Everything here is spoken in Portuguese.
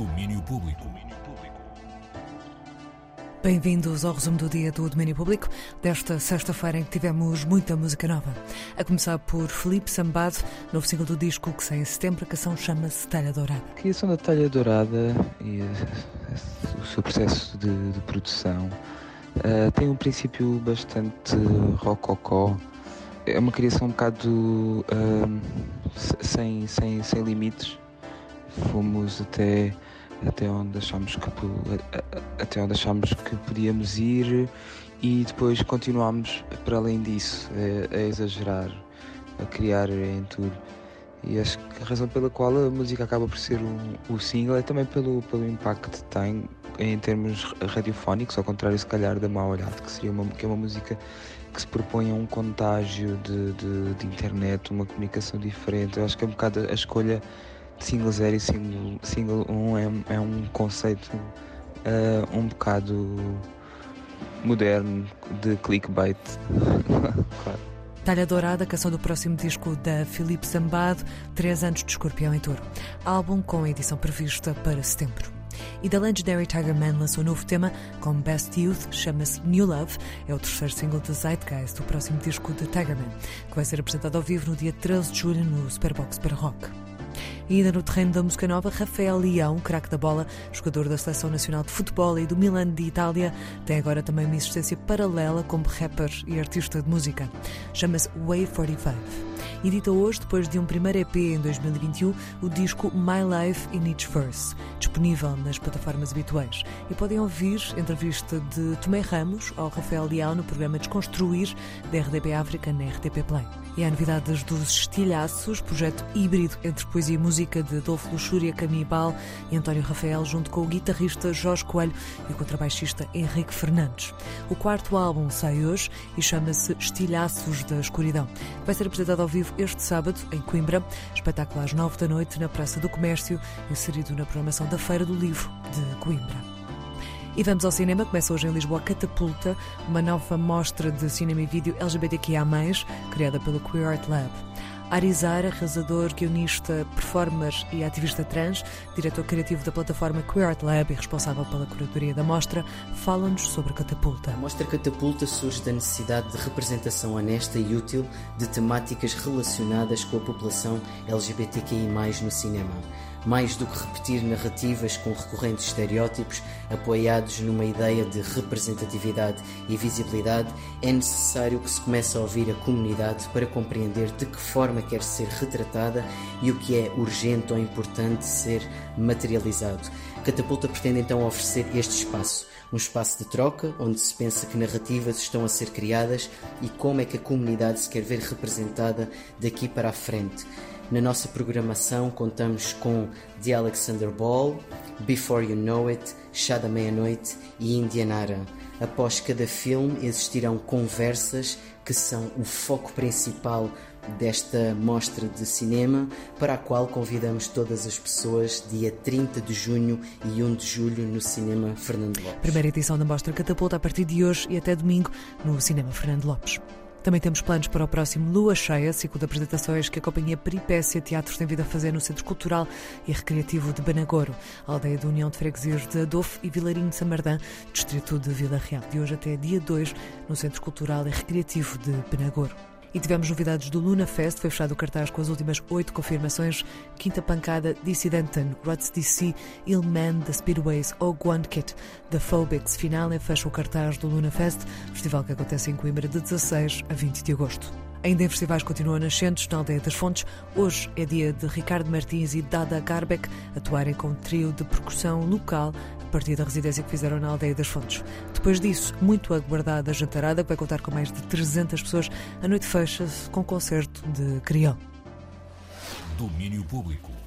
Domínio Público. Bem-vindos ao resumo do dia do Domínio Público desta sexta-feira em que tivemos muita música nova. A começar por Felipe Sambado, novo single do disco que sai em setembro, a canção chama-se Talha Dourada. A criação da Talha Dourada e uh, o seu processo de, de produção uh, tem um princípio bastante rococó. É uma criação um bocado uh, sem, sem, sem limites. Fomos até até onde achámos que até onde achámos que podíamos ir e depois continuámos para além disso a, a, exagerar a criar em tudo e acho que a razão pela qual a música acaba por ser um, o single é também pelo, pelo impacto que tem em termos radiofónicos, ao contrário se calhar da Má Olhado, que seria uma, que é uma música que se propõe a um contágio de, de, de internet, uma comunicação diferente. Eu acho que é um bocado a escolha single 0 e single, single 1 é, é um conceito uh, um bocado moderno de clickbait. claro. Talha Dourada, canção do próximo disco da Filipe Zambado, 3 anos de Escorpião em Touro. Álbum com edição prevista para setembro. E da Legendary Tiger Man lançou um novo tema com Best Youth, chama-se New Love. É o terceiro single de Zeitgeist, do próximo disco de Tiger Man, que vai ser apresentado ao vivo no dia 13 de julho no Superbox para Rock. E ainda no terreno da música nova, Rafael Leão, craque da bola, jogador da Seleção Nacional de Futebol e do Milan de Itália, tem agora também uma existência paralela como rapper e artista de música. Chama-se Way 45. Edita hoje, depois de um primeiro EP em 2021, o disco My Life in Each Verse, disponível nas plataformas habituais. E podem ouvir entrevista de Tomé Ramos ao Rafael Leão no programa Desconstruir da RDP África na RTP Play. E há novidades dos Estilhaços, projeto híbrido entre poesia e música de Adolfo Luxúria Camibal e António Rafael, junto com o guitarrista Jorge Coelho e o contrabaixista Henrique Fernandes. O quarto álbum sai hoje e chama-se Estilhaços da Escuridão. Vai ser apresentado ao vivo este sábado, em Coimbra, espetáculo às nove da noite na Praça do Comércio, inserido na programação da Feira do Livro de Coimbra. E vamos ao cinema. Começa hoje em Lisboa Catapulta, uma nova mostra de cinema e vídeo LGBTQIA, criada pelo Queer Art Lab. Arizar, arrasador, guionista, performer e ativista trans, diretor criativo da plataforma Queer Art Lab e responsável pela curadoria da mostra, fala-nos sobre Catapulta. A mostra Catapulta surge da necessidade de representação honesta e útil de temáticas relacionadas com a população LGBTQI+, no cinema mais do que repetir narrativas com recorrentes estereótipos apoiados numa ideia de representatividade e visibilidade, é necessário que se comece a ouvir a comunidade para compreender de que forma quer ser retratada e o que é urgente ou importante ser materializado. Catapulta pretende então oferecer este espaço, um espaço de troca onde se pensa que narrativas estão a ser criadas e como é que a comunidade se quer ver representada daqui para a frente. Na nossa programação contamos com The Alexander Ball, Before You Know It, Chá da Meia-Noite e Indianara. Após cada filme existirão conversas que são o foco principal desta mostra de cinema, para a qual convidamos todas as pessoas dia 30 de junho e 1 de julho no Cinema Fernando Lopes. Primeira edição da Mostra Catapulta a partir de hoje e até domingo no Cinema Fernando Lopes. Também temos planos para o próximo Lua Cheia, ciclo de apresentações que a Companhia Peripécia Teatros tem vindo a fazer no Centro Cultural e Recreativo de Banagoro, aldeia da União de Freguesias de Adolfo e Vilarinho de Samardã, distrito de Vila Real, de hoje até dia 2 no Centro Cultural e Recreativo de Banagoro. E tivemos novidades do Luna Fest, foi fechado o cartaz com as últimas oito confirmações. Quinta Pancada, Dissidenton, Ruts DC, Ilman, The Speedways, ou Kit, The Phobics. Final e fecha o cartaz do Luna Fest, festival que acontece em Coimbra de 16 a 20 de agosto. Ainda em festivais continuam nascentes na Aldeia das Fontes. Hoje é dia de Ricardo Martins e Dada Garbeck atuarem com um trio de percussão local partir da residência que fizeram na Aldeia das Fontes. Depois disso, muito aguardada a jantarada, que vai contar com mais de 300 pessoas. A noite fecha-se com concerto de criol. Domínio Público.